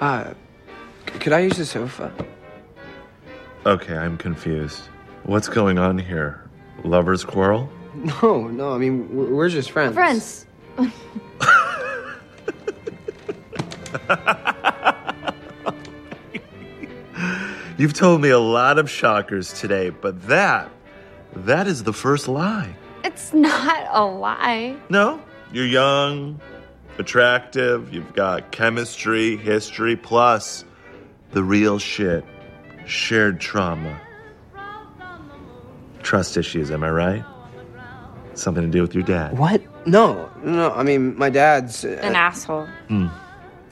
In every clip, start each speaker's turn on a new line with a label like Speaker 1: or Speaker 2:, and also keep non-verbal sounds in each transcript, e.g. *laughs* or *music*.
Speaker 1: Uh, c- could I use the sofa?
Speaker 2: Okay, I'm confused. What's going on here? Lover's quarrel?
Speaker 1: No, no. I mean, we're, we're just friends.
Speaker 3: Friends. *laughs*
Speaker 2: You've told me a lot of shockers today, but that, that is the first lie.
Speaker 3: It's not a lie.
Speaker 2: No, you're young, attractive, you've got chemistry, history, plus the real shit shared trauma. Trust issues, am I right? Something to do with your dad.
Speaker 1: What? No, no. I mean, my dad's. Uh,
Speaker 3: An asshole.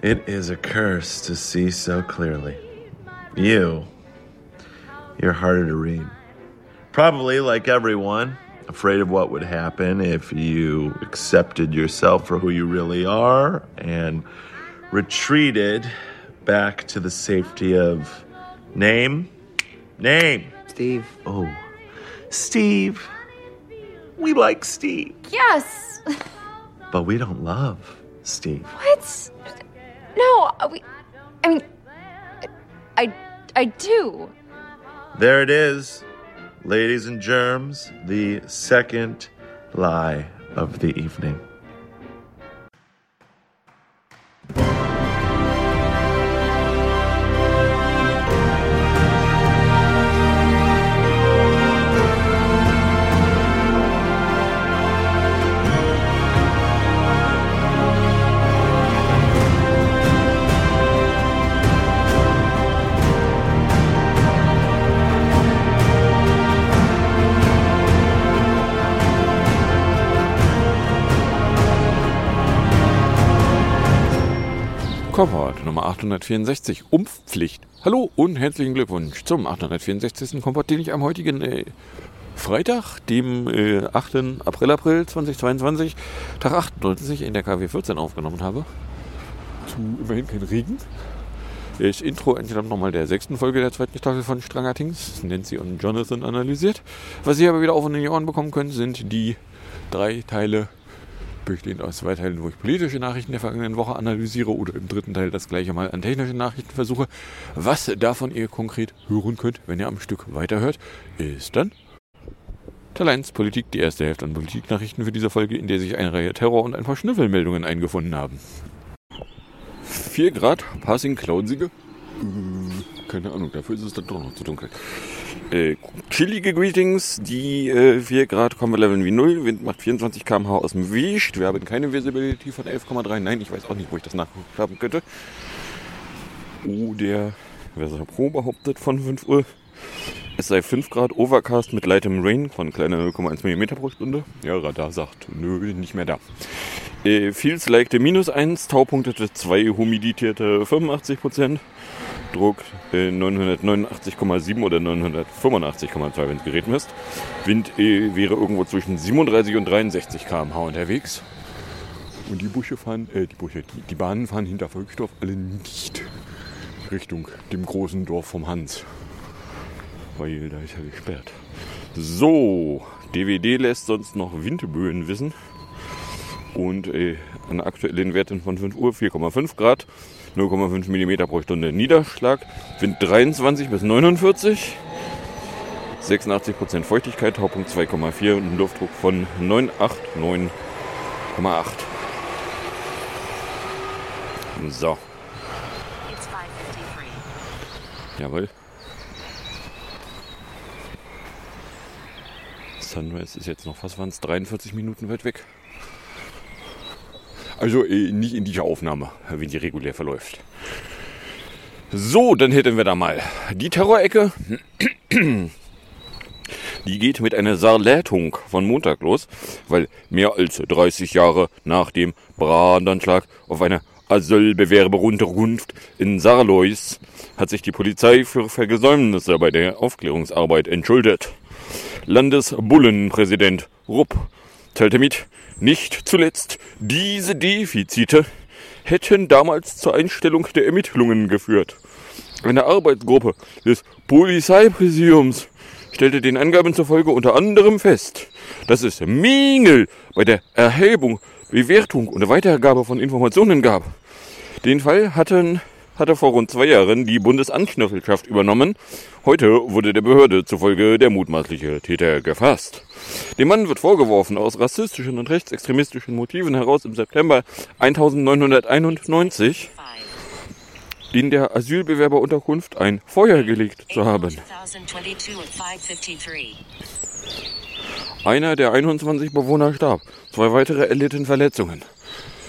Speaker 2: It is a curse to see so clearly. You, you're harder to read. Probably like everyone, afraid of what would happen if you accepted yourself for who you really are and retreated back to the safety of name, name.
Speaker 1: Steve.
Speaker 2: Oh, Steve. We like Steve,
Speaker 3: Yes.
Speaker 2: but we don't love Steve.
Speaker 3: What? No, uh, we. I mean, I, I do.
Speaker 2: There it is, ladies and germs, the second lie of the evening.
Speaker 4: Kompott Nummer 864, Umfpflicht. Hallo und herzlichen Glückwunsch zum 864. Kompott, den ich am heutigen äh, Freitag, dem äh, 8. April, April 2022, Tag 98 in der KW 14 aufgenommen habe. Zu immerhin kein Regen. Das Intro entstammt nochmal der sechsten Folge der zweiten Staffel von Stranger Things. Nancy und Jonathan analysiert. Was ihr aber wieder auf und in die Ohren bekommen könnt, sind die drei Teile bestehend aus zwei Teilen, wo ich politische Nachrichten der vergangenen Woche analysiere oder im dritten Teil das gleiche mal an technische Nachrichten versuche. Was davon ihr konkret hören könnt, wenn ihr am Stück weiterhört, ist dann Teil 1 Politik, die erste Hälfte an Politiknachrichten für diese Folge, in der sich eine Reihe Terror und ein paar Schnüffelmeldungen eingefunden haben. 4 Grad, passing cloudsige. Äh, Keine Ahnung, dafür ist es dann doch noch zu dunkel. Äh, chillige Greetings, die äh, 4 Grad kommen wir leveln wie 0, Wind macht 24 km/h aus dem Wicht, wir haben keine Visibility von 11,3, nein, ich weiß auch nicht, wo ich das nachhaben könnte. Oh, der Weser Pro behauptet von 5 Uhr, es sei 5 Grad Overcast mit leichtem Rain von kleiner 0,1 mm pro Stunde. Ja, Radar sagt, nö, nicht mehr da. Äh, Feels like the minus 1, Taupunktete 2, humidierte 85%. Druck äh, 989,7 oder 985,2, wenn es Gerät misst. Wind äh, wäre irgendwo zwischen 37 und 63 km/h unterwegs. Und die Busche fahren, äh, die Busche, die, die Bahnen fahren hinter Volksdorf alle nicht Richtung dem großen Dorf vom Hans. Weil da ist ja gesperrt. So, DWD lässt sonst noch Windböen wissen. Und äh, an aktuellen Werten von 5 Uhr 4,5 Grad, 0,5 mm pro Stunde Niederschlag, Wind 23 bis 49, 86% Feuchtigkeit, Taupunkt 2,4 und ein Luftdruck von 989,8. So,
Speaker 5: It's 553.
Speaker 4: jawohl. Sunrise ist jetzt noch, was waren es, 43 Minuten weit weg. Also äh, nicht in dieser Aufnahme, wie die regulär verläuft. So, dann hätten wir da mal die Terrorecke. Die geht mit einer Sarlätung von Montag los, weil mehr als 30 Jahre nach dem Brandanschlag auf eine Asylbewerberunterkunft in Sarlois hat sich die Polizei für Versäumnisse bei der Aufklärungsarbeit entschuldet. Landesbullenpräsident Rupp teilte mit, nicht zuletzt diese Defizite hätten damals zur Einstellung der Ermittlungen geführt. Eine Arbeitsgruppe des Polizeipräsidiums stellte den Angaben zufolge unter anderem fest, dass es Mängel bei der Erhebung, Bewertung und Weitergabe von Informationen gab. Den Fall hatten hatte vor rund zwei Jahren die Bundesanknöffelschaft übernommen. Heute wurde der Behörde zufolge der mutmaßliche Täter gefasst. Dem Mann wird vorgeworfen, aus rassistischen und rechtsextremistischen Motiven heraus im September 1991 in der Asylbewerberunterkunft ein Feuer gelegt zu haben.
Speaker 5: 2022 at 553.
Speaker 4: Einer der 21 Bewohner starb. Zwei weitere erlitten Verletzungen.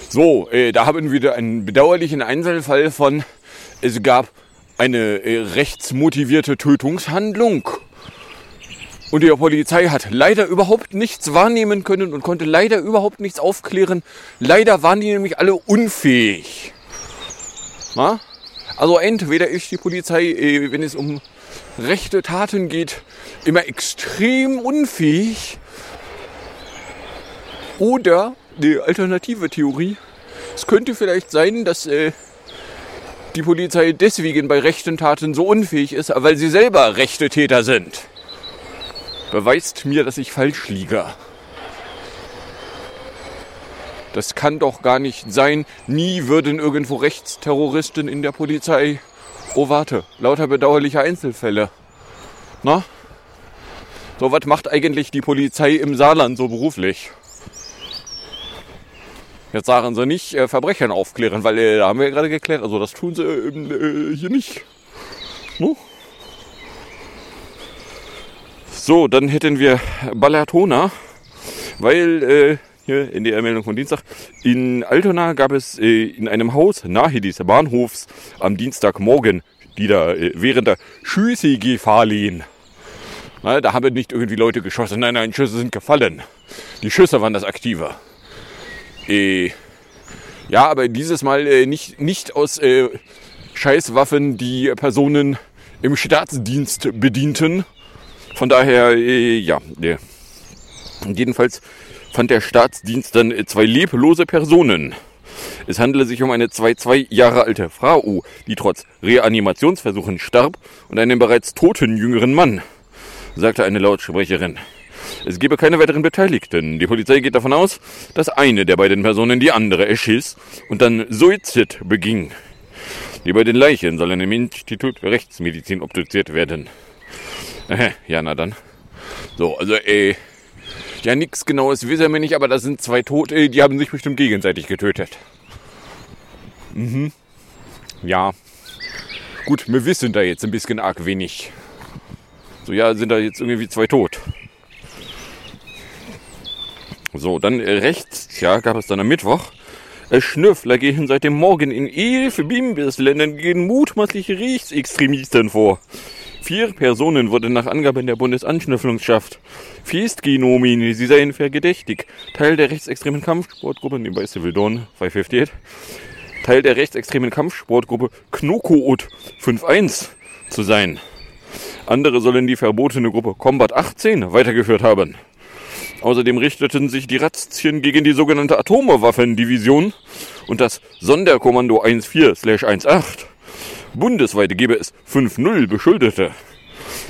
Speaker 4: So, äh, da haben wir wieder einen bedauerlichen Einzelfall von, es gab eine äh, rechtsmotivierte Tötungshandlung. Und die Polizei hat leider überhaupt nichts wahrnehmen können und konnte leider überhaupt nichts aufklären. Leider waren die nämlich alle unfähig. Na? Also entweder ist die Polizei, äh, wenn es um rechte Taten geht, immer extrem unfähig. Oder die alternative Theorie, es könnte vielleicht sein, dass äh, die Polizei deswegen bei rechten Taten so unfähig ist, weil sie selber rechte Täter sind. Beweist mir, dass ich falsch liege. Das kann doch gar nicht sein. Nie würden irgendwo Rechtsterroristen in der Polizei. Oh, warte, lauter bedauerliche Einzelfälle. Na? So, was macht eigentlich die Polizei im Saarland so beruflich? Jetzt sagen sie nicht äh, Verbrechen aufklären, weil äh, da haben wir ja gerade geklärt, also das tun sie äh, äh, hier nicht. No? So, dann hätten wir Ballatona, weil äh, hier in der Meldung von Dienstag, in Altona gab es äh, in einem Haus nahe des Bahnhofs am Dienstagmorgen, die da äh, während der Schüsse gefallen. Na, da haben nicht irgendwie Leute geschossen, nein, nein, Schüsse sind gefallen. Die Schüsse waren das Aktive. Äh, ja, aber dieses Mal äh, nicht, nicht aus äh, Scheißwaffen, die Personen im Staatsdienst bedienten. Von daher, äh, ja, äh, jedenfalls fand der Staatsdienst dann äh, zwei leblose Personen. Es handele sich um eine zwei, zwei Jahre alte Frau, die trotz Reanimationsversuchen starb, und einen bereits toten jüngeren Mann, sagte eine Lautsprecherin. Es gebe keine weiteren Beteiligten. Die Polizei geht davon aus, dass eine der beiden Personen die andere erschiss und dann Suizid beging. Die beiden Leichen sollen im Institut für Rechtsmedizin obduziert werden. Äh, ja, na dann. So, also, äh, ja, nichts Genaues wissen wir nicht, aber das sind zwei Tote, die haben sich bestimmt gegenseitig getötet. Mhm. Ja. Gut, wir wissen da jetzt ein bisschen arg wenig. So, ja, sind da jetzt irgendwie zwei tot. So, dann äh, rechts, ja, gab es dann am Mittwoch. Äh, Schnüffler gehen seit dem Morgen in elf Bimbisländern gegen mutmaßliche Rechtsextremisten vor. Vier Personen wurden nach Angaben der Bundesanschnüfflungsschaft festgenommen. Sie seien verdächtig. Teil der rechtsextremen Kampfsportgruppe, nebenbei Civil Dawn 558, Teil der rechtsextremen Kampfsportgruppe Knokout 51 zu sein. Andere sollen die verbotene Gruppe Combat 18 weitergeführt haben. Außerdem richteten sich die Razzien gegen die sogenannte Atomwaffendivision und das Sonderkommando 14-18. Bundesweit gebe es 5-0 Beschuldete.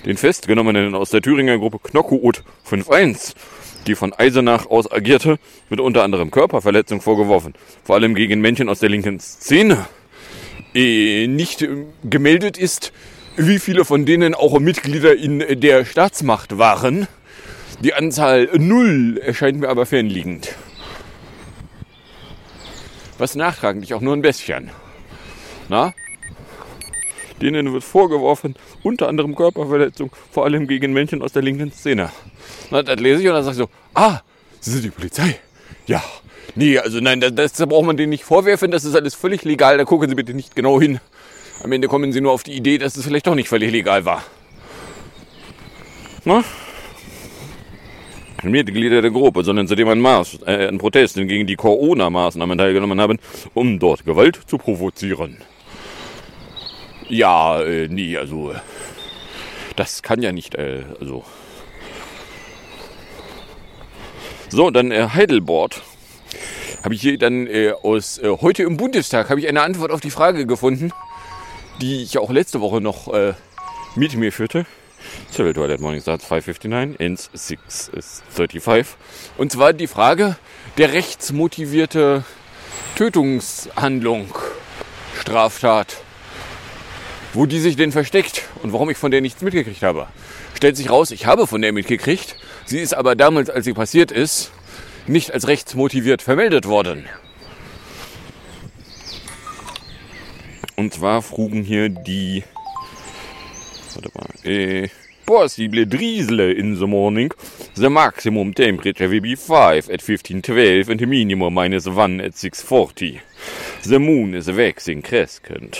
Speaker 4: Den Festgenommenen aus der Thüringer Gruppe Knockout 5-1, die von Eisenach aus agierte, wird unter anderem Körperverletzung vorgeworfen, vor allem gegen Männchen aus der linken Szene. Äh, nicht äh, gemeldet ist, wie viele von denen auch Mitglieder in der Staatsmacht waren. Die Anzahl null erscheint mir aber fernliegend. Was nachtragend, auch nur ein bisschen. Na? Denen wird vorgeworfen, unter anderem Körperverletzung, vor allem gegen Menschen aus der linken Szene. Na, das lese ich und dann sage ich so, ah, Sie sind die Polizei. Ja. Nee, also nein, das, das braucht man denen nicht vorwerfen, das ist alles völlig legal, da gucken Sie bitte nicht genau hin. Am Ende kommen Sie nur auf die Idee, dass es vielleicht doch nicht völlig legal war. Na? Mitglieder der Gruppe, sondern seitdem Maß, äh, an Protesten gegen die Corona-Maßnahmen teilgenommen haben, um dort Gewalt zu provozieren. Ja, äh, nee, also äh, das kann ja nicht, äh, also. So, dann äh, Heidelborg. Habe ich hier dann äh, aus äh, heute im Bundestag habe ich eine Antwort auf die Frage gefunden, die ich auch letzte Woche noch äh, mit mir führte. Civil Toilet Morning Starts 559, ends 635. Und zwar die Frage der rechtsmotivierte Tötungshandlung, Straftat. wo die sich denn versteckt und warum ich von der nichts mitgekriegt habe. Stellt sich raus, ich habe von der mitgekriegt. Sie ist aber damals, als sie passiert ist, nicht als rechtsmotiviert vermeldet worden. Und zwar frugen hier die warte mal, äh, possible drizzle in the morning. The maximum temperature will be 5 at 1512 and the minimum minus 1 at 640. The moon is waxing crescent.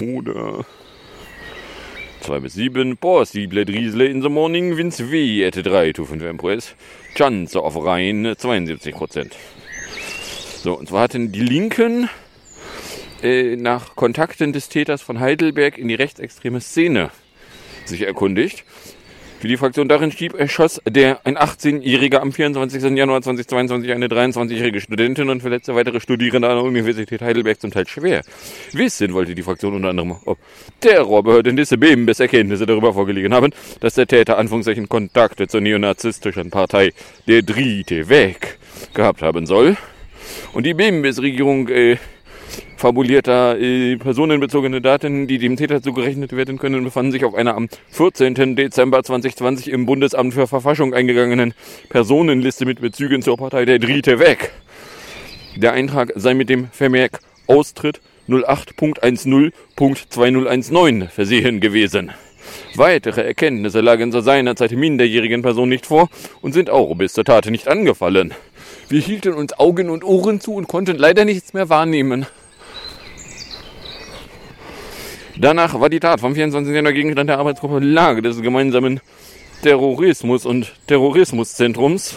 Speaker 4: Oder 2 bis 7. Possible drizzle in the morning winds W at 3 to 5 Empress. Chance of rain 72%. So, und zwar hatten die Linken äh, nach Kontakten des Täters von Heidelberg in die rechtsextreme Szene sich erkundigt. Wie die Fraktion darin schrieb, erschoss der ein 18-Jähriger am 24. Januar 2022 eine 23-jährige Studentin und verletzte weitere Studierende an der Universität Heidelberg zum Teil schwer. Wissen wollte die Fraktion unter anderem, ob Terrorbehörden diese BIMBES Erkenntnisse darüber vorgelegen haben, dass der Täter Anführungszeichen Kontakte zur neonazistischen Partei Der Dritte Weg gehabt haben soll. Und die BIMBES-Regierung äh, fabulierter äh, personenbezogene Daten, die dem Täter zugerechnet werden können, befanden sich auf einer am 14. Dezember 2020 im Bundesamt für Verfassung eingegangenen Personenliste mit Bezügen zur Partei der Dritte weg. Der Eintrag sei mit dem Vermerk Austritt 08.10.2019 versehen gewesen. Weitere Erkenntnisse lagen zur seinerzeit minderjährigen Person nicht vor und sind auch bis zur Tat nicht angefallen. Wir hielten uns Augen und Ohren zu und konnten leider nichts mehr wahrnehmen. Danach war die Tat vom 24. Januar Gegenstand der Arbeitsgruppe Lage des gemeinsamen Terrorismus- und Terrorismuszentrums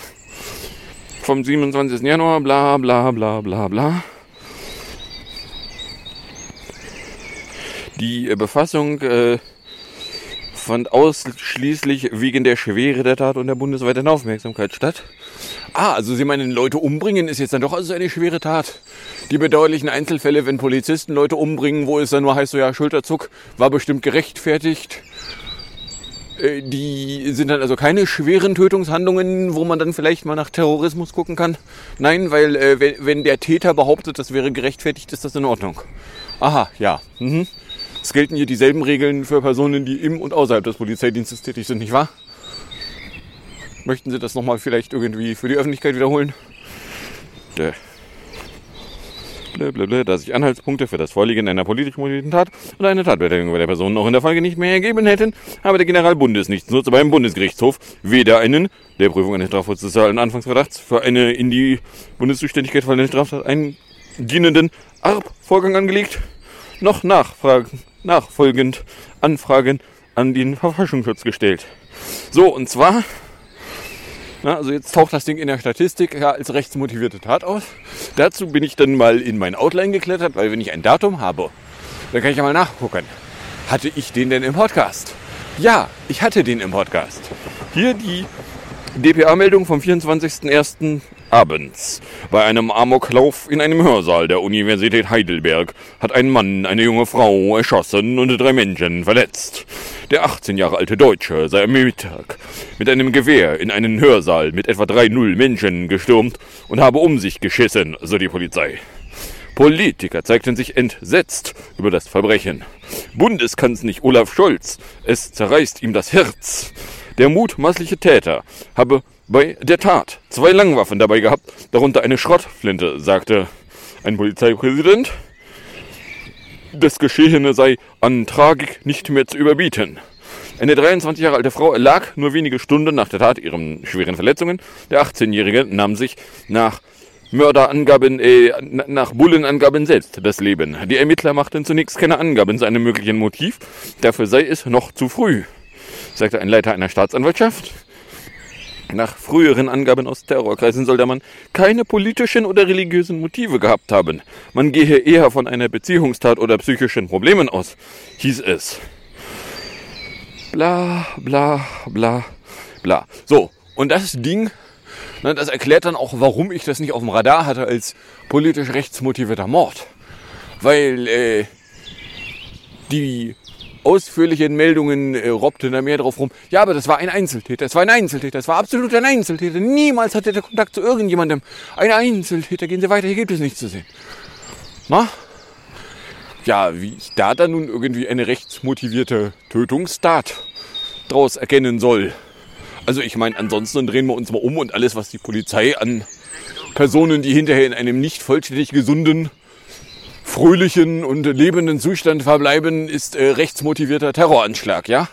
Speaker 4: vom 27. Januar, bla bla bla bla bla. Die Befassung äh, fand ausschließlich wegen der Schwere der Tat und der bundesweiten Aufmerksamkeit statt. Ah, also Sie meinen, Leute umbringen ist jetzt dann doch also eine schwere Tat. Die bedauerlichen Einzelfälle, wenn Polizisten Leute umbringen, wo es dann nur heißt, so ja, Schulterzuck, war bestimmt gerechtfertigt. Äh, Die sind dann also keine schweren Tötungshandlungen, wo man dann vielleicht mal nach Terrorismus gucken kann. Nein, weil äh, wenn, wenn der Täter behauptet, das wäre gerechtfertigt, ist das in Ordnung. Aha, ja. Mhm. Es gelten hier dieselben Regeln für Personen, die im und außerhalb des Polizeidienstes tätig sind, nicht wahr? Möchten Sie das nochmal vielleicht irgendwie für die Öffentlichkeit wiederholen? Dö. Blablabla, da sich Anhaltspunkte für das Vorliegen einer politisch motivierten Tat oder eine Tatbeteiligung bei der Person noch in der Folge nicht mehr ergeben hätten, habe der Generalbundesnichtsnutzer beim Bundesgerichtshof weder einen der Prüfung eines strafprozessualen Anfangsverdachts für eine in die Bundeszuständigkeit fallende Straftat dienenden ARP-Vorgang angelegt, noch Nachfragen, nachfolgend Anfragen an den Verfassungsschutz gestellt. So, und zwar na, also jetzt taucht das Ding in der Statistik ja, als rechtsmotivierte Tat aus. Dazu bin ich dann mal in mein Outline geklettert, weil wenn ich ein Datum habe, dann kann ich ja mal nachgucken. Hatte ich den denn im Podcast? Ja, ich hatte den im Podcast. Hier die DPA-Meldung vom 24.01. abends. Bei einem Amoklauf in einem Hörsaal der Universität Heidelberg hat ein Mann eine junge Frau erschossen und drei Menschen verletzt. Der 18 Jahre alte Deutsche sei am Mittag mit einem Gewehr in einen Hörsaal mit etwa drei Null Menschen gestürmt und habe um sich geschissen, so die Polizei. Politiker zeigten sich entsetzt über das Verbrechen. Bundeskanzler Olaf Scholz, es zerreißt ihm das Herz. Der mutmaßliche Täter habe bei der Tat zwei Langwaffen dabei gehabt, darunter eine Schrottflinte, sagte ein Polizeipräsident. Das Geschehene sei an Tragik nicht mehr zu überbieten. Eine 23 Jahre alte Frau erlag nur wenige Stunden nach der Tat ihren schweren Verletzungen. Der 18-Jährige nahm sich nach Mörderangaben, äh, nach Bullenangaben selbst das Leben. Die Ermittler machten zunächst keine Angaben zu einem möglichen Motiv. Dafür sei es noch zu früh, sagte ein Leiter einer Staatsanwaltschaft. Nach früheren Angaben aus Terrorkreisen soll der Mann keine politischen oder religiösen Motive gehabt haben. Man gehe eher von einer Beziehungstat oder psychischen Problemen aus, hieß es. Bla, bla, bla, bla. So, und das Ding, ne, das erklärt dann auch, warum ich das nicht auf dem Radar hatte als politisch rechtsmotivierter Mord. Weil äh, die ausführlichen Meldungen äh, robbten da mehr drauf rum. Ja, aber das war ein Einzeltäter. Das war ein Einzeltäter. Das war absolut ein Einzeltäter. Niemals hatte der Kontakt zu irgendjemandem. Ein Einzeltäter. Gehen Sie weiter. Hier gibt es nichts zu sehen. Na? ja, wie ich da dann nun irgendwie eine rechtsmotivierte Tötungstat draus erkennen soll. Also ich meine, ansonsten drehen wir uns mal um und alles, was die Polizei an Personen, die hinterher in einem nicht vollständig gesunden, fröhlichen und lebenden Zustand verbleiben, ist äh, rechtsmotivierter Terroranschlag, ja?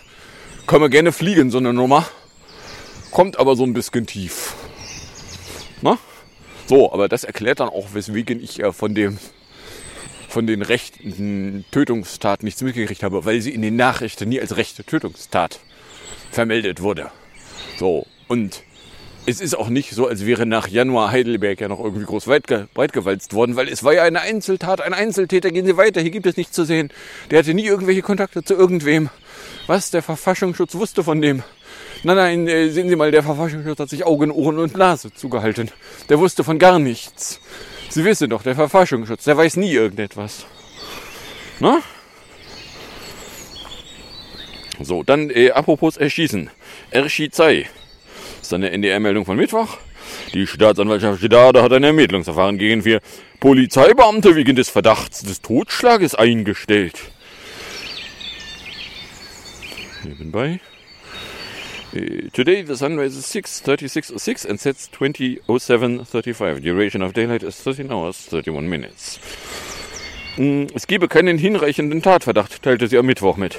Speaker 4: Können wir gerne fliegen, so eine Nummer. Kommt aber so ein bisschen tief. Na? So, aber das erklärt dann auch, weswegen ich äh, von dem von den rechten Tötungstaten nichts mitgekriegt habe, weil sie in den Nachrichten nie als rechte Tötungstat vermeldet wurde. So, und es ist auch nicht so, als wäre nach Januar Heidelberg ja noch irgendwie groß weit, breit worden, weil es war ja eine Einzeltat, ein Einzeltäter. Gehen Sie weiter, hier gibt es nichts zu sehen. Der hatte nie irgendwelche Kontakte zu irgendwem. Was? Der Verfassungsschutz wusste von dem. Nein, nein, äh, sehen Sie mal, der Verfassungsschutz hat sich Augen, Ohren und Nase zugehalten. Der wusste von gar nichts. Sie wissen doch, der Verfassungsschutz, der weiß nie irgendetwas. Na? So, dann äh, apropos Erschießen. Erschießei. Das ist eine NDR-Meldung von Mittwoch. Die Staatsanwaltschaft Stade hat ein Ermittlungsverfahren gegen vier Polizeibeamte wegen des Verdachts des Totschlages eingestellt. Nebenbei. Uh, Today the sun rises 6.36.06 and sets 20.07.35. Duration of daylight is 13 hours, 31 minutes. Mm, Es gebe keinen hinreichenden Tatverdacht, teilte sie am Mittwoch mit.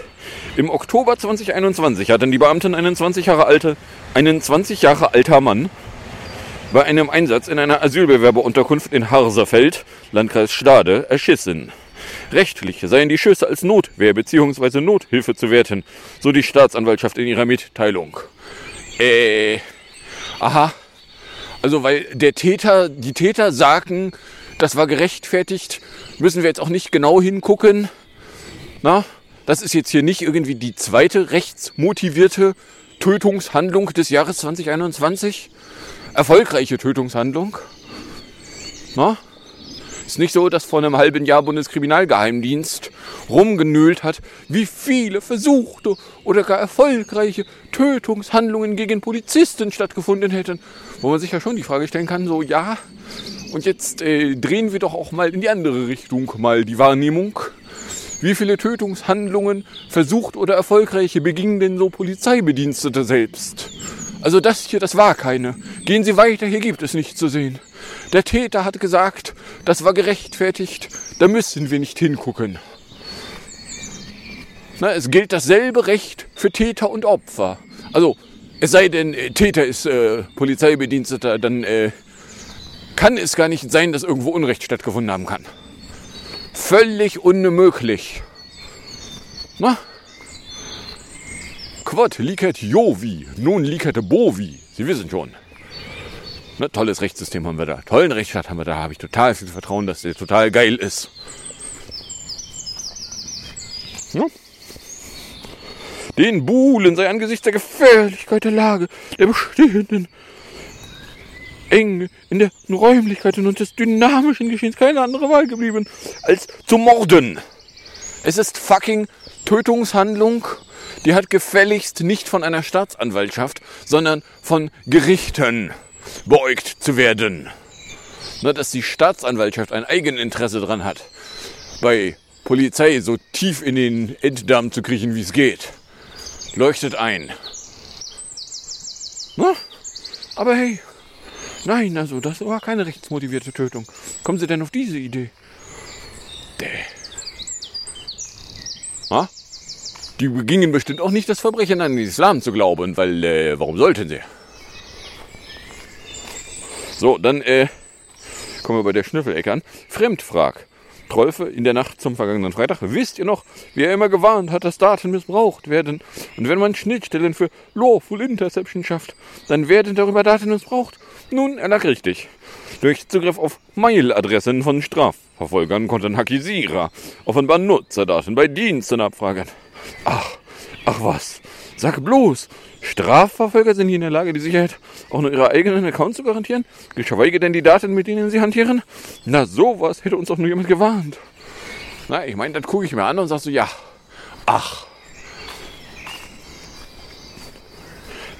Speaker 4: Im Oktober 2021 hatten die Beamten einen 20 Jahre, alte, einen 20 Jahre alter Mann bei einem Einsatz in einer Asylbewerberunterkunft in Harsefeld, Landkreis Stade, erschissen. Rechtlich seien die Schüsse als Notwehr bzw. Nothilfe zu werten, so die Staatsanwaltschaft in ihrer Mitteilung. Äh, aha. Also weil der Täter, die Täter sagen, das war gerechtfertigt, müssen wir jetzt auch nicht genau hingucken. Na, das ist jetzt hier nicht irgendwie die zweite rechtsmotivierte Tötungshandlung des Jahres 2021. Erfolgreiche Tötungshandlung. Na? Ist nicht so, dass vor einem halben Jahr Bundeskriminalgeheimdienst rumgenölt hat, wie viele versuchte oder gar erfolgreiche Tötungshandlungen gegen Polizisten stattgefunden hätten. Wo man sich ja schon die Frage stellen kann, so ja, und jetzt äh, drehen wir doch auch mal in die andere Richtung mal die Wahrnehmung. Wie viele Tötungshandlungen, versucht oder erfolgreiche, begingen denn so Polizeibedienstete selbst? Also das hier, das war keine. Gehen Sie weiter, hier gibt es nichts zu sehen. Der Täter hat gesagt, das war gerechtfertigt, da müssen wir nicht hingucken. Na, es gilt dasselbe Recht für Täter und Opfer. Also, es sei denn, äh, Täter ist äh, Polizeibediensteter, dann äh, kann es gar nicht sein, dass irgendwo Unrecht stattgefunden haben kann. Völlig unmöglich. Na? Quod licet Jovi, nun licet Bovi. Sie wissen schon. Ne, tolles Rechtssystem haben wir da. Tollen Rechtsstaat haben wir da. Habe ich total viel Vertrauen, dass der total geil ist. Ja? Den Buhlen sei angesichts der Gefährlichkeit der Lage, der bestehenden Enge in der Räumlichkeiten und des dynamischen Geschehens keine andere Wahl geblieben, als zu morden. Es ist fucking Tötungshandlung. Die hat gefälligst nicht von einer Staatsanwaltschaft, sondern von Gerichten beäugt zu werden. Na, dass die Staatsanwaltschaft ein Eigeninteresse dran hat, bei Polizei so tief in den Enddarm zu kriechen, wie es geht, leuchtet ein. Na? Aber hey, nein, also das war keine rechtsmotivierte Tötung. Kommen Sie denn auf diese Idee? Däh. Ha? Die begingen bestimmt auch nicht das Verbrechen an den Islam zu glauben, weil, äh, warum sollten sie? So, dann äh, kommen wir bei der Schnüffelecke an. Fremdfrag. Trolfe in der Nacht zum vergangenen Freitag. Wisst ihr noch, wie er immer gewarnt hat, dass Daten missbraucht werden? Und wenn man Schnittstellen für Lawful Interception schafft, dann werden darüber Daten missbraucht. Nun, er lag richtig. Durch Zugriff auf Mailadressen von Strafverfolgern konnten Hackisierer offenbar Nutzerdaten bei Diensten abfragen. Ach, ach was. Sag bloß, Strafverfolger sind hier in der Lage, die Sicherheit auch nur ihrer eigenen Accounts zu garantieren? Geschweige denn die Daten, mit denen sie hantieren? Na, sowas hätte uns doch nur jemand gewarnt. Na, ich meine, dann gucke ich mir an und sag so, ja, ach.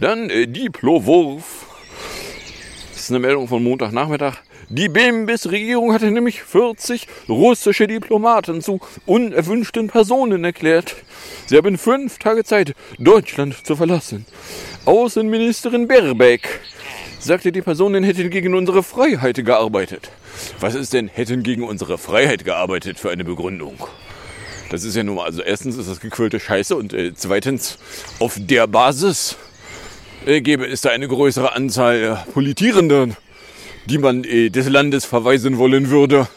Speaker 4: Dann äh, Diplo Wurf. ist eine Meldung von Montagnachmittag. Die BMWs-Regierung hatte nämlich 40 russische Diplomaten zu unerwünschten Personen erklärt. Sie haben fünf Tage Zeit, Deutschland zu verlassen. Außenministerin Baerbeck sagte, die Personen hätten gegen unsere Freiheit gearbeitet. Was ist denn hätten gegen unsere Freiheit gearbeitet für eine Begründung? Das ist ja nun mal, also erstens ist das gequillte Scheiße und äh, zweitens auf der Basis äh, gäbe es da eine größere Anzahl äh, Politierenden, die man äh, des Landes verweisen wollen würde.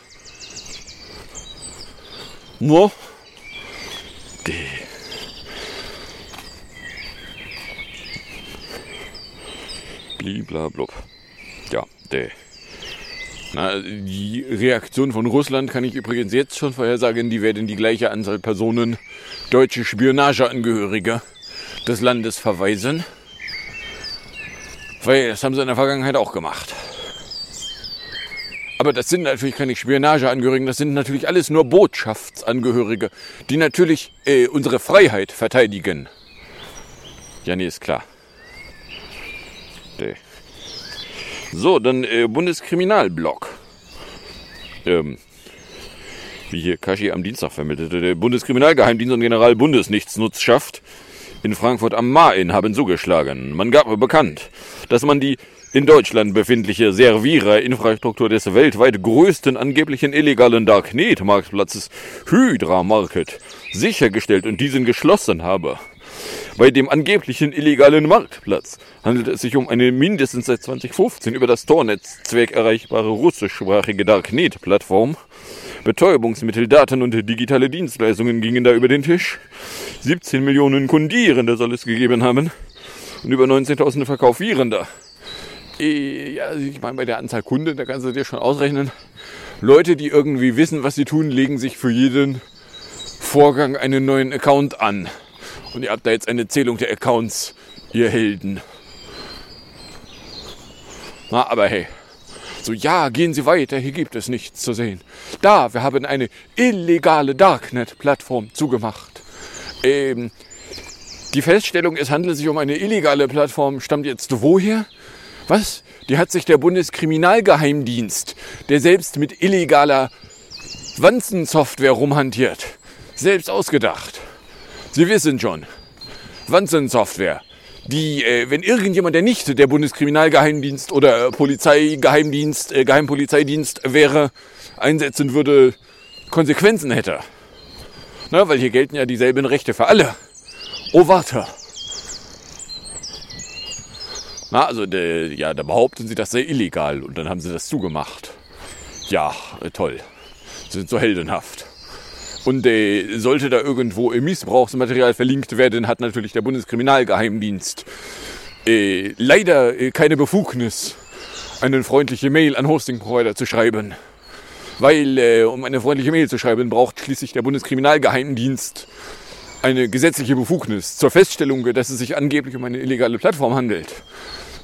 Speaker 4: No? Die. Bliblablub. Ja, der. Na, die Reaktion von Russland kann ich übrigens jetzt schon vorhersagen, die werden die gleiche Anzahl Personen, deutsche Spionageangehörige des Landes verweisen. Weil das haben sie in der Vergangenheit auch gemacht. Aber das sind natürlich keine Spionageangehörigen, das sind natürlich alles nur Botschaftsangehörige, die natürlich äh, unsere Freiheit verteidigen. Ja, nee, ist klar. Nee. So, dann äh, Bundeskriminalblock. Ähm, wie hier Kashi am Dienstag vermittelte. Der Bundeskriminalgeheimdienst und Generalbundesnichtsnutzschaft in Frankfurt am Main haben zugeschlagen. Man gab bekannt, dass man die in Deutschland befindliche Servierer-Infrastruktur des weltweit größten angeblichen illegalen Darknet-Marktplatzes Hydra Market sichergestellt und diesen geschlossen habe. Bei dem angeblichen illegalen Marktplatz handelt es sich um eine mindestens seit 2015 über das Tor-Netzwerk erreichbare russischsprachige Darknet-Plattform. Betäubungsmittel, Daten und digitale Dienstleistungen gingen da über den Tisch. 17 Millionen Kundierende soll es gegeben haben und über 19.000 Verkaufierende. Eh, Ja, ich meine, bei der Anzahl Kunden, da kannst du dir schon ausrechnen. Leute, die irgendwie wissen, was sie tun, legen sich für jeden Vorgang einen neuen Account an. Und ihr habt da jetzt eine Zählung der Accounts, ihr Helden. Na, aber hey. So, ja, gehen Sie weiter, hier gibt es nichts zu sehen. Da, wir haben eine illegale Darknet-Plattform zugemacht. Ähm, die Feststellung, es handelt sich um eine illegale Plattform, stammt jetzt woher? Was? Die hat sich der Bundeskriminalgeheimdienst, der selbst mit illegaler Wanzensoftware rumhantiert, selbst ausgedacht. Sie wissen schon, Wanzensoftware, die, äh, wenn irgendjemand, der nicht der Bundeskriminalgeheimdienst oder äh, Polizeigeheimdienst, äh, Geheimpolizeidienst wäre, einsetzen würde, Konsequenzen hätte. Na, weil hier gelten ja dieselben Rechte für alle. Oh, warte. Na, also, der, ja, da behaupten sie, das sei illegal und dann haben sie das zugemacht. Ja, äh, toll. Sie sind so heldenhaft. Und äh, sollte da irgendwo Missbrauchsmaterial verlinkt werden, hat natürlich der Bundeskriminalgeheimdienst äh, leider äh, keine Befugnis, eine freundliche Mail an Hosting-Provider zu schreiben. Weil, äh, um eine freundliche Mail zu schreiben, braucht schließlich der Bundeskriminalgeheimdienst eine gesetzliche Befugnis zur Feststellung, dass es sich angeblich um eine illegale Plattform handelt.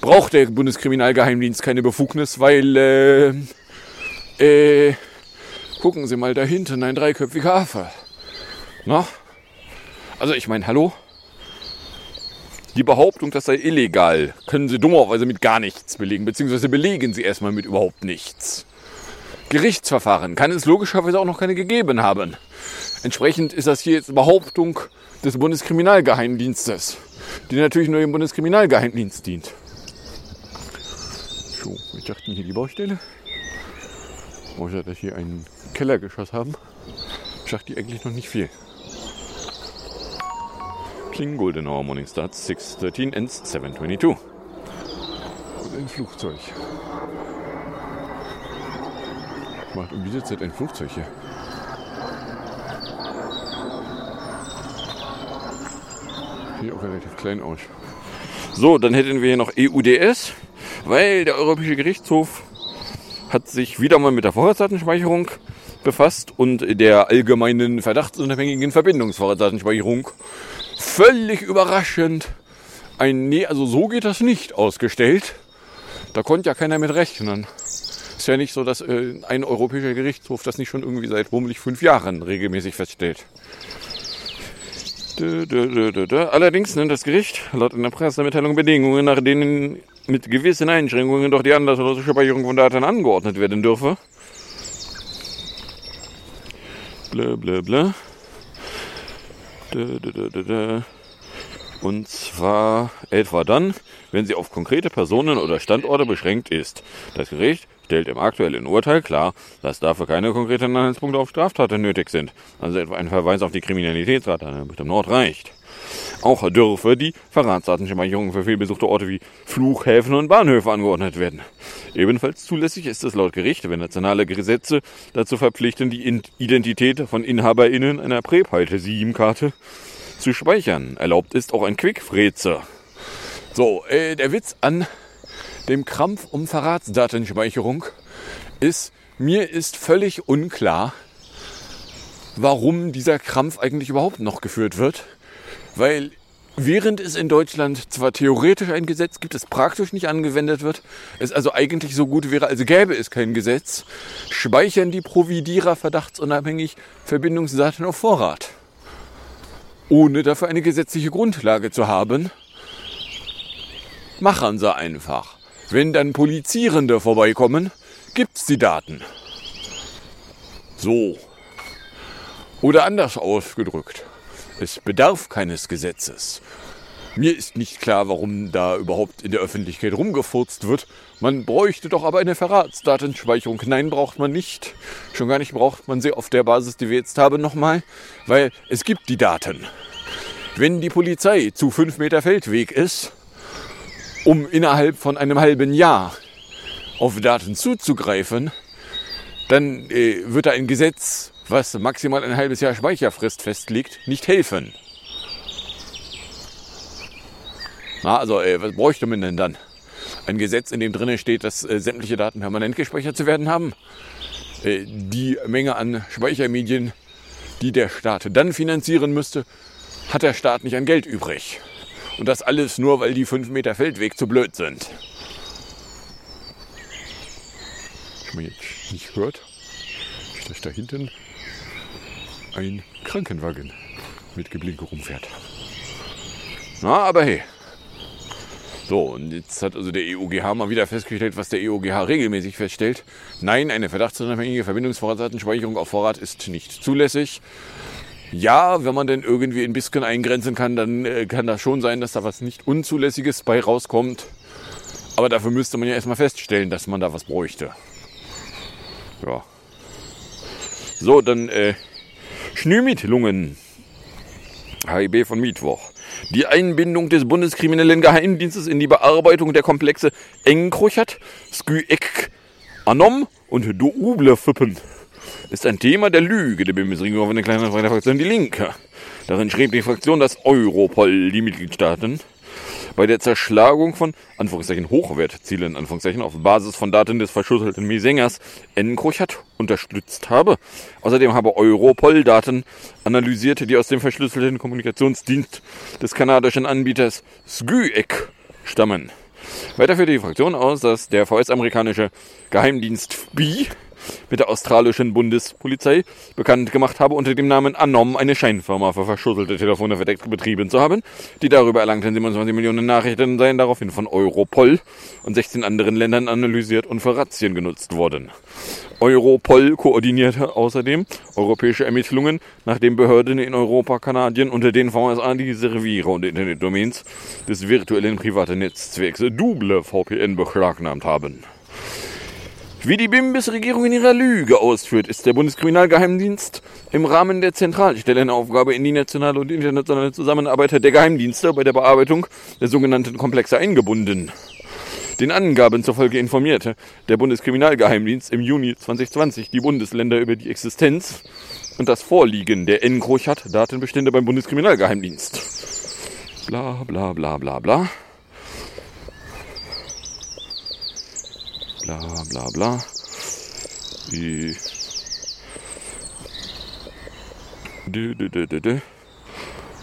Speaker 4: Braucht der Bundeskriminalgeheimdienst keine Befugnis, weil, äh, äh, gucken Sie mal da hinten, ein dreiköpfiger Affe. Na? Also ich meine, hallo? Die Behauptung, das sei illegal, können Sie dummerweise mit gar nichts belegen, beziehungsweise belegen Sie erstmal mit überhaupt nichts. Gerichtsverfahren kann es logischerweise auch noch keine gegeben haben. Entsprechend ist das hier jetzt Behauptung des Bundeskriminalgeheimdienstes, die natürlich nur dem Bundeskriminalgeheimdienst dient. So, ich dachte hier die Baustelle. Außer dass hier ein Kellergeschoss haben, sagt die eigentlich noch nicht viel. Kling Goldenauer Morning Start 613 ends 722. Und ein Flugzeug. Macht um diese Zeit ein Flugzeug hier. Sieht auch relativ klein aus. So, dann hätten wir hier noch EUDS, weil der Europäische Gerichtshof hat sich wieder mal mit der Vorratsdatenspeicherung befasst und der allgemeinen verdachtsunabhängigen Verbindungsvorratsdatenspeicherung völlig überraschend ein Nee, also so geht das nicht ausgestellt. Da konnte ja keiner mit rechnen. Ist ja nicht so, dass äh, ein europäischer Gerichtshof das nicht schon irgendwie seit bummelig fünf Jahren regelmäßig feststellt. Allerdings nennt das Gericht laut einer Pressemitteilung Bedingungen, nach denen mit gewissen Einschränkungen doch die anlasslose Speicherung von Daten angeordnet werden dürfe. Blö. Dö, dö, dö, dö, dö. Und zwar etwa dann, wenn sie auf konkrete Personen oder Standorte beschränkt ist. Das Gericht stellt im aktuellen Urteil klar, dass dafür keine konkreten Anhaltspunkte auf Straftaten nötig sind. Also etwa ein Verweis auf die Kriminalitätsrate an einem bestimmten Ort reicht. Auch dürfe die Verratsdatenspeicherung für vielbesuchte Orte wie Flughäfen und Bahnhöfe angeordnet werden. Ebenfalls zulässig ist es laut Gericht, wenn nationale Gesetze dazu verpflichten, die Identität von InhaberInnen einer Präpalte-SIM-Karte zu speichern. Erlaubt ist auch ein Quickfräzer. So, äh, der Witz an dem Krampf um Verratsdatenspeicherung ist, mir ist völlig unklar, warum dieser Krampf eigentlich überhaupt noch geführt wird. Weil während es in Deutschland zwar theoretisch ein Gesetz gibt, es praktisch nicht angewendet wird, es also eigentlich so gut wäre, als gäbe es kein Gesetz, speichern die Providierer verdachtsunabhängig Verbindungsdaten auf Vorrat. Ohne dafür eine gesetzliche Grundlage zu haben, machen sie einfach. Wenn dann Polizierende vorbeikommen, gibt's die Daten. So. Oder anders ausgedrückt. Es bedarf keines Gesetzes. Mir ist nicht klar, warum da überhaupt in der Öffentlichkeit rumgefurzt wird. Man bräuchte doch aber eine Verratsdatenspeicherung. Nein, braucht man nicht. Schon gar nicht braucht man sie auf der Basis, die wir jetzt haben, nochmal. Weil es gibt die Daten. Wenn die Polizei zu fünf Meter Feldweg ist, um innerhalb von einem halben Jahr auf Daten zuzugreifen, dann äh, wird da ein Gesetz, was maximal ein halbes Jahr Speicherfrist festlegt, nicht helfen. Na, also, äh, was bräuchte man denn dann? Ein Gesetz, in dem drinnen steht, dass äh, sämtliche Daten permanent gespeichert zu werden haben? Äh, die Menge an Speichermedien, die der Staat dann finanzieren müsste, hat der Staat nicht an Geld übrig. Und das alles nur, weil die 5 Meter Feldweg zu blöd sind. Was man jetzt nicht hört, ist, da hinten ein Krankenwagen mit Geblinke rumfährt. Na, aber hey. So, und jetzt hat also der EUGH mal wieder festgestellt, was der EUGH regelmäßig feststellt. Nein, eine verdachtsunabhängige Verbindungsvorratsdatenspeicherung auf Vorrat ist nicht zulässig. Ja, wenn man denn irgendwie ein bisschen eingrenzen kann, dann äh, kann das schon sein, dass da was nicht Unzulässiges bei rauskommt. Aber dafür müsste man ja erstmal feststellen, dass man da was bräuchte. Ja. So, dann äh, Schnürmittlungen. HIB von Mittwoch. Die Einbindung des Bundeskriminellen Geheimdienstes in die Bearbeitung der Komplexe Engkruchert, Skyeck, Anom und Double-Fippen ist ein Thema der Lüge der Bundesregierung auf eine kleine Fraktion Die Linke. Darin schrieb die Fraktion, dass Europol die Mitgliedstaaten bei der Zerschlagung von Anführungszeichen Hochwertzielen Anführungszeichen auf Basis von Daten des verschusselten Misängers N. Kruchert unterstützt habe. Außerdem habe Europol Daten analysiert, die aus dem verschlüsselten Kommunikationsdienst des kanadischen Anbieters Skyek stammen. Weiter führte die Fraktion aus, dass der VS-amerikanische Geheimdienst FBI mit der australischen Bundespolizei bekannt gemacht habe, unter dem Namen Anom eine Scheinfirma für verschusselte Telefone verdeckt betrieben zu haben. Die darüber erlangten 27 Millionen Nachrichten seien daraufhin von Europol und 16 anderen Ländern analysiert und für Razzien genutzt worden. Europol koordinierte außerdem europäische Ermittlungen, nachdem Behörden in Europa, Kanadien unter den VSA die Serviere und Internetdomains des virtuellen privaten Netzzwecks Double VPN beschlagnahmt haben. Wie die Bimbis-Regierung in ihrer Lüge ausführt, ist der Bundeskriminalgeheimdienst im Rahmen der Zentralstellenaufgabe in die nationale und internationale Zusammenarbeit der Geheimdienste bei der Bearbeitung der sogenannten Komplexe eingebunden. Den Angaben zufolge informierte der Bundeskriminalgeheimdienst im Juni 2020 die Bundesländer über die Existenz und das Vorliegen der NCROCHAT-Datenbestände beim Bundeskriminalgeheimdienst. Bla bla bla bla bla. Bla bla bla.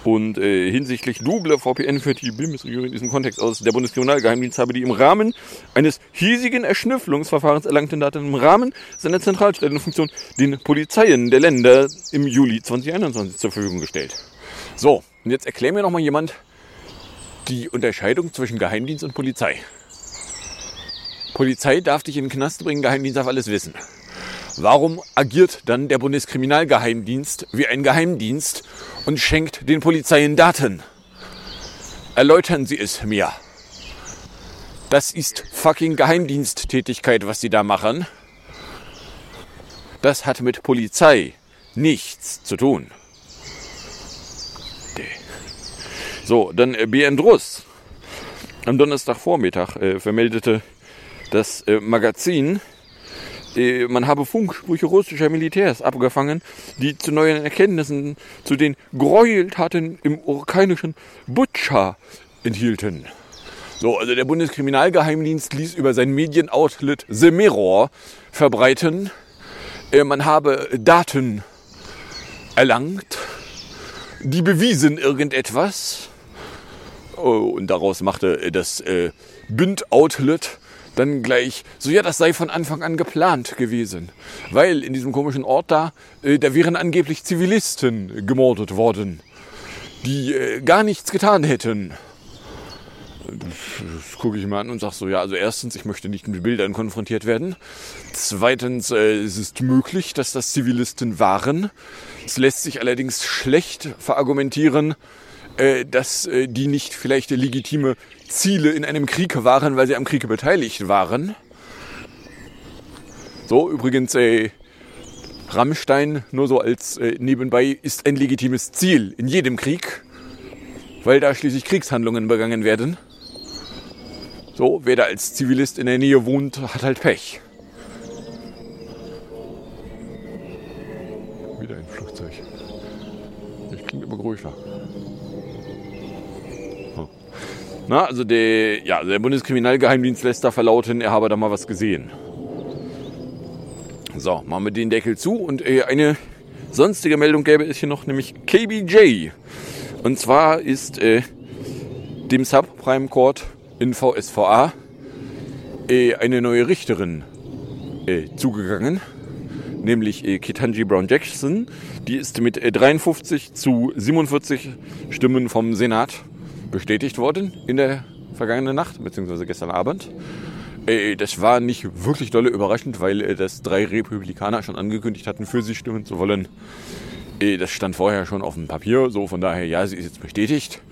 Speaker 4: Und äh, hinsichtlich Double VPN führt die Bundesregierung in diesem Kontext aus. Der Bundeskriminalgeheimdienst habe die im Rahmen eines hiesigen Erschnüffelungsverfahrens erlangten Daten im Rahmen seiner Zentralstellenfunktion den Polizeien der Länder im Juli 2021 zur Verfügung gestellt. So, und jetzt erklär mir noch mal jemand die Unterscheidung zwischen Geheimdienst und Polizei. Polizei darf dich in den Knast bringen, Geheimdienst darf alles wissen. Warum agiert dann der Bundeskriminalgeheimdienst wie ein Geheimdienst und schenkt den Polizeien Daten? Erläutern Sie es mir. Das ist fucking Geheimdiensttätigkeit, was Sie da machen. Das hat mit Polizei nichts zu tun. So, dann äh, BN Druss. Am Donnerstagvormittag äh, vermeldete das äh, Magazin, äh, man habe Funksprüche russischer Militärs abgefangen, die zu neuen Erkenntnissen zu den Gräueltaten im ukrainischen Butscha enthielten. So, also der Bundeskriminalgeheimdienst ließ über sein Medienoutlet The Mirror verbreiten, äh, man habe Daten erlangt, die bewiesen irgendetwas. Oh, und daraus machte das Bind-Outlet dann gleich, so ja, das sei von Anfang an geplant gewesen. Weil in diesem komischen Ort da, äh, da wären angeblich Zivilisten gemordet worden, die äh, gar nichts getan hätten. Das gucke ich mir an und sage so, ja, also erstens, ich möchte nicht mit Bildern konfrontiert werden. Zweitens, äh, es ist möglich, dass das Zivilisten waren. Es lässt sich allerdings schlecht verargumentieren, äh, dass äh, die nicht vielleicht legitime Ziele in einem Krieg waren, weil sie am Krieg beteiligt waren. So, übrigens, äh, Rammstein, nur so als äh, nebenbei, ist ein legitimes Ziel in jedem Krieg, weil da schließlich Kriegshandlungen begangen werden. So, wer da als Zivilist in der Nähe wohnt, hat halt Pech. Na, also der, ja, der Bundeskriminalgeheimdienst lässt da verlauten, er habe da mal was gesehen. So, machen wir den Deckel zu und äh, eine sonstige Meldung gäbe es hier noch, nämlich KBJ. Und zwar ist äh, dem Subprime Court in VSVA äh, eine neue Richterin äh, zugegangen, nämlich äh, Ketanji Brown Jackson. Die ist mit äh, 53 zu 47 Stimmen vom Senat bestätigt worden in der vergangenen Nacht, beziehungsweise gestern Abend. Äh, Das war nicht wirklich dolle überraschend, weil äh, das drei Republikaner schon angekündigt hatten, für sie stimmen zu wollen. Äh, Das stand vorher schon auf dem Papier, so von daher, ja, sie ist jetzt bestätigt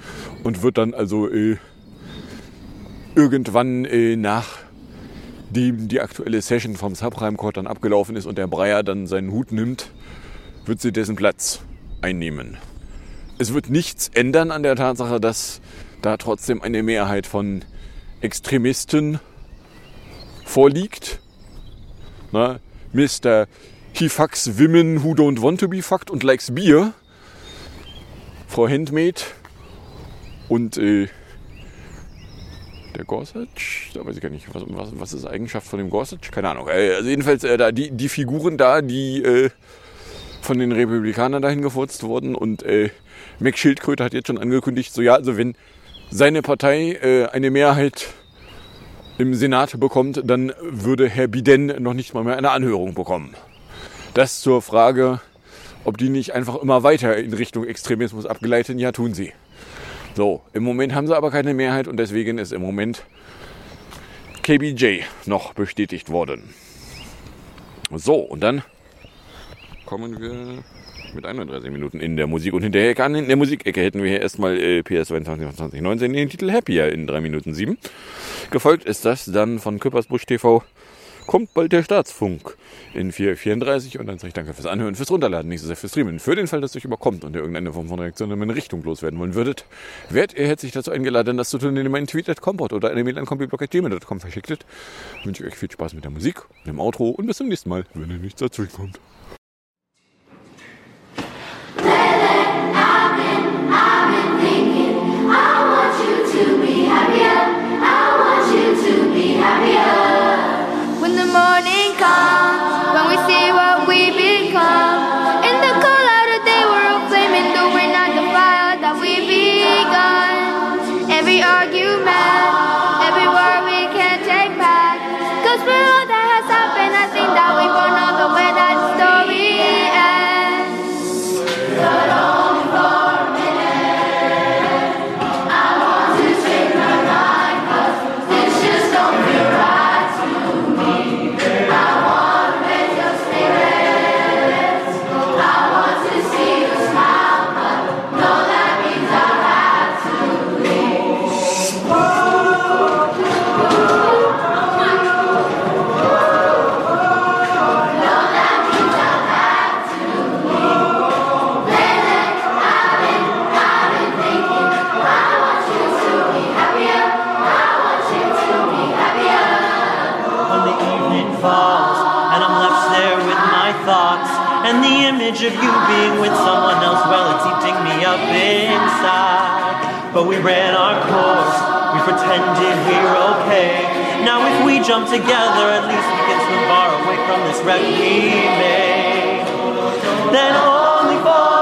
Speaker 4: und wird dann also irgendwann äh, nachdem die aktuelle Session vom Subprime Court dann abgelaufen ist und der Breyer dann seinen Hut nimmt, wird sie dessen Platz einnehmen. Es wird nichts ändern an der Tatsache, dass da trotzdem eine Mehrheit von Extremisten vorliegt. Na, Mr. He fucks women who don't want to be fucked und likes beer. Frau Handmaid und äh, der Gorsuch, da weiß ich gar nicht, was, was, was ist Eigenschaft von dem Gorsuch? Keine Ahnung. Äh, Also jedenfalls äh, da die, die Figuren da, die äh, von den Republikanern dahin gefurzt wurden und äh, Mac Schildkröte hat jetzt schon angekündigt, so ja, also wenn seine Partei äh, eine Mehrheit im Senat bekommt, dann würde Herr Biden noch nicht mal mehr eine Anhörung bekommen. Das zur Frage, ob die nicht einfach immer weiter in Richtung Extremismus abgeleiten, ja tun sie. So, im Moment haben sie aber keine Mehrheit und deswegen ist im Moment KBJ noch bestätigt worden. So, und dann kommen wir mit 31 Minuten in der Musik und hinterher an. In der Musikecke hätten wir hier erstmal äh, PS 22 2019 den Titel Happier in 3 Minuten 7. Gefolgt ist das dann von Küppersbusch TV. Kommt bald der Staatsfunk in 434 und dann sage ich danke fürs Anhören, fürs Runterladen, nicht so sehr fürs Streamen. Für den Fall, dass euch überkommt und ihr irgendeine Form von Reaktion in meine Richtung loswerden wollen würdet, werdet ihr herzlich dazu eingeladen, das zu tun, indem ihr einen Tweet at Kompot oder eine Mail an kompiblog.gmail.com verschicktet. Wünsche ich euch viel Spaß mit der Musik, dem Outro und bis zum nächsten Mal, wenn ihr nichts dazu kommt.
Speaker 6: falls, and I'm left there with my thoughts.
Speaker 7: And the image of you being with someone else, well, it's eating me up inside. But we ran our course, we pretended we're okay. Now, if we jump together, at least we get so far away from this wreck we made. Then only fall.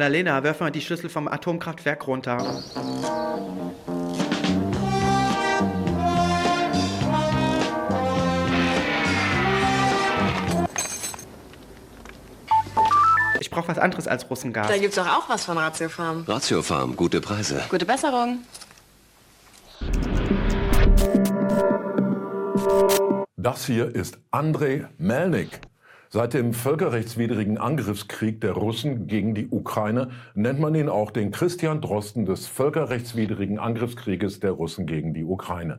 Speaker 8: Annalena, wirf mal die Schlüssel vom Atomkraftwerk runter. Ich brauche was anderes als Russengas.
Speaker 9: Da gibt's doch auch was von Ratiofarm.
Speaker 10: Ratiofarm, gute Preise.
Speaker 9: Gute Besserung.
Speaker 11: Das hier ist Andrei Melnik. Seit dem völkerrechtswidrigen Angriffskrieg der Russen gegen die Ukraine nennt man ihn auch den Christian Drosten des völkerrechtswidrigen Angriffskrieges der Russen gegen die Ukraine.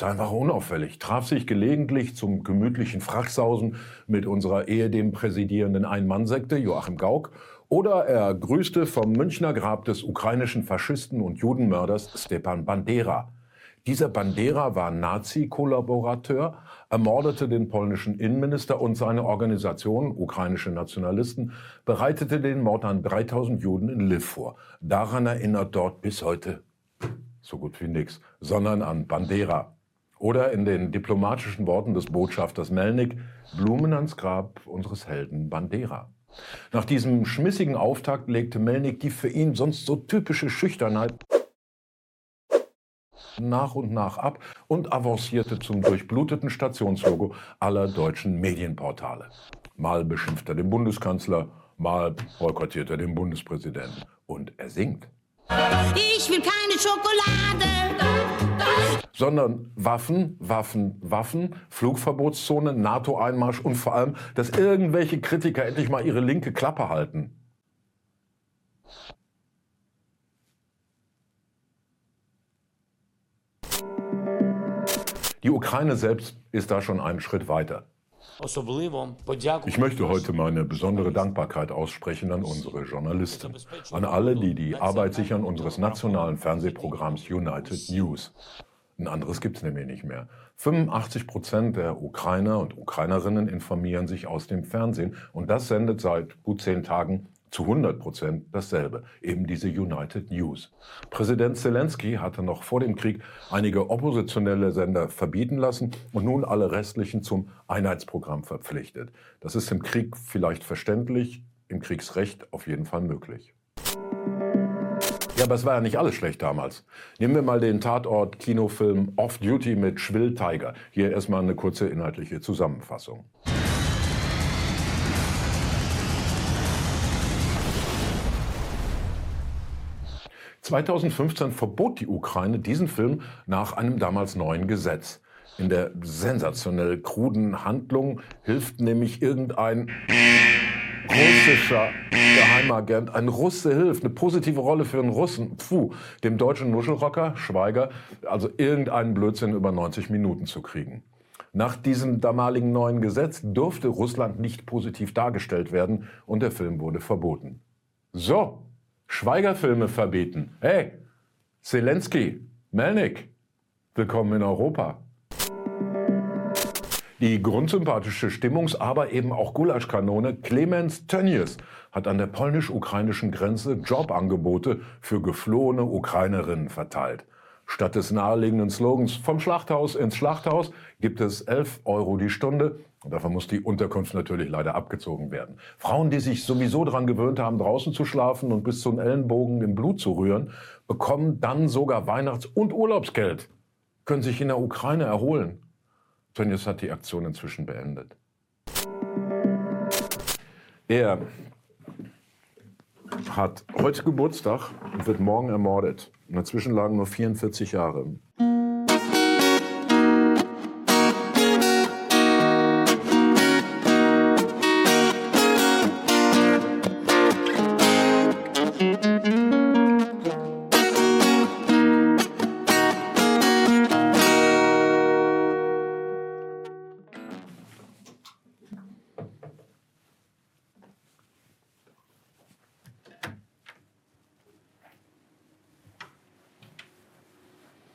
Speaker 11: War er unauffällig, traf sich gelegentlich zum gemütlichen Frachsausen mit unserer ehedem präsidierenden Ein-Mann-Sekte Joachim Gauck oder er grüßte vom Münchner Grab des ukrainischen Faschisten und Judenmörders Stepan Bandera. Dieser Bandera war Nazi-Kollaborateur, ermordete den polnischen Innenminister und seine Organisation, ukrainische Nationalisten, bereitete den Mord an 3000 Juden in Lviv vor. Daran erinnert dort bis heute so gut wie nichts, sondern an Bandera. Oder in den diplomatischen Worten des Botschafters Melnik, Blumen ans Grab unseres Helden Bandera. Nach diesem schmissigen Auftakt legte Melnik die für ihn sonst so typische Schüchternheit nach und nach ab und avancierte zum durchbluteten Stationslogo aller deutschen Medienportale. Mal beschimpft er den Bundeskanzler, mal boykottiert er den Bundespräsidenten. Und er singt.
Speaker 12: Ich will keine Schokolade.
Speaker 11: sondern Waffen, Waffen, Waffen, Flugverbotszone, NATO-Einmarsch und vor allem, dass irgendwelche Kritiker endlich mal ihre linke Klappe halten. Ukraine selbst ist da schon einen Schritt weiter. Ich möchte heute meine besondere Dankbarkeit aussprechen an unsere Journalisten, an alle, die die Arbeit sichern unseres nationalen Fernsehprogramms United News. Ein anderes gibt es nämlich nicht mehr. 85 Prozent der Ukrainer und Ukrainerinnen informieren sich aus dem Fernsehen und das sendet seit gut zehn Tagen zu 100 Prozent dasselbe, eben diese United News. Präsident Zelensky hatte noch vor dem Krieg einige oppositionelle Sender verbieten lassen und nun alle restlichen zum Einheitsprogramm verpflichtet. Das ist im Krieg vielleicht verständlich, im Kriegsrecht auf jeden Fall möglich. Ja, aber es war ja nicht alles schlecht damals. Nehmen wir mal den Tatort-Kinofilm Off Duty mit Schwill Tiger. Hier erstmal eine kurze inhaltliche Zusammenfassung. ...2015 verbot die Ukraine diesen Film nach einem damals neuen Gesetz. In der sensationell kruden Handlung hilft nämlich irgendein russischer Geheimagent, ein Russe hilft, eine positive Rolle für einen Russen, pfuh, dem deutschen Nuschelrocker Schweiger, also irgendeinen Blödsinn über 90 Minuten zu kriegen. Nach diesem damaligen neuen Gesetz durfte Russland nicht positiv dargestellt werden und der Film wurde verboten. So, Schweigerfilme verbieten. Hey, Zelensky, Melnik, willkommen in Europa. Die grundsympathische Stimmungs-, aber eben auch Gulaschkanone Clemens Tönnies hat an der polnisch-ukrainischen Grenze Jobangebote für geflohene Ukrainerinnen verteilt. Statt des naheliegenden Slogans vom Schlachthaus ins Schlachthaus gibt es 11 Euro die Stunde. Und davon muss die Unterkunft natürlich leider abgezogen werden. Frauen, die sich sowieso daran gewöhnt haben, draußen zu schlafen und bis zum Ellenbogen im Blut zu rühren, bekommen dann sogar Weihnachts- und Urlaubsgeld, können sich in der Ukraine erholen. Tönnies hat die Aktion inzwischen beendet. Er hat heute Geburtstag und wird morgen ermordet. Dazwischen lagen nur 44 Jahre.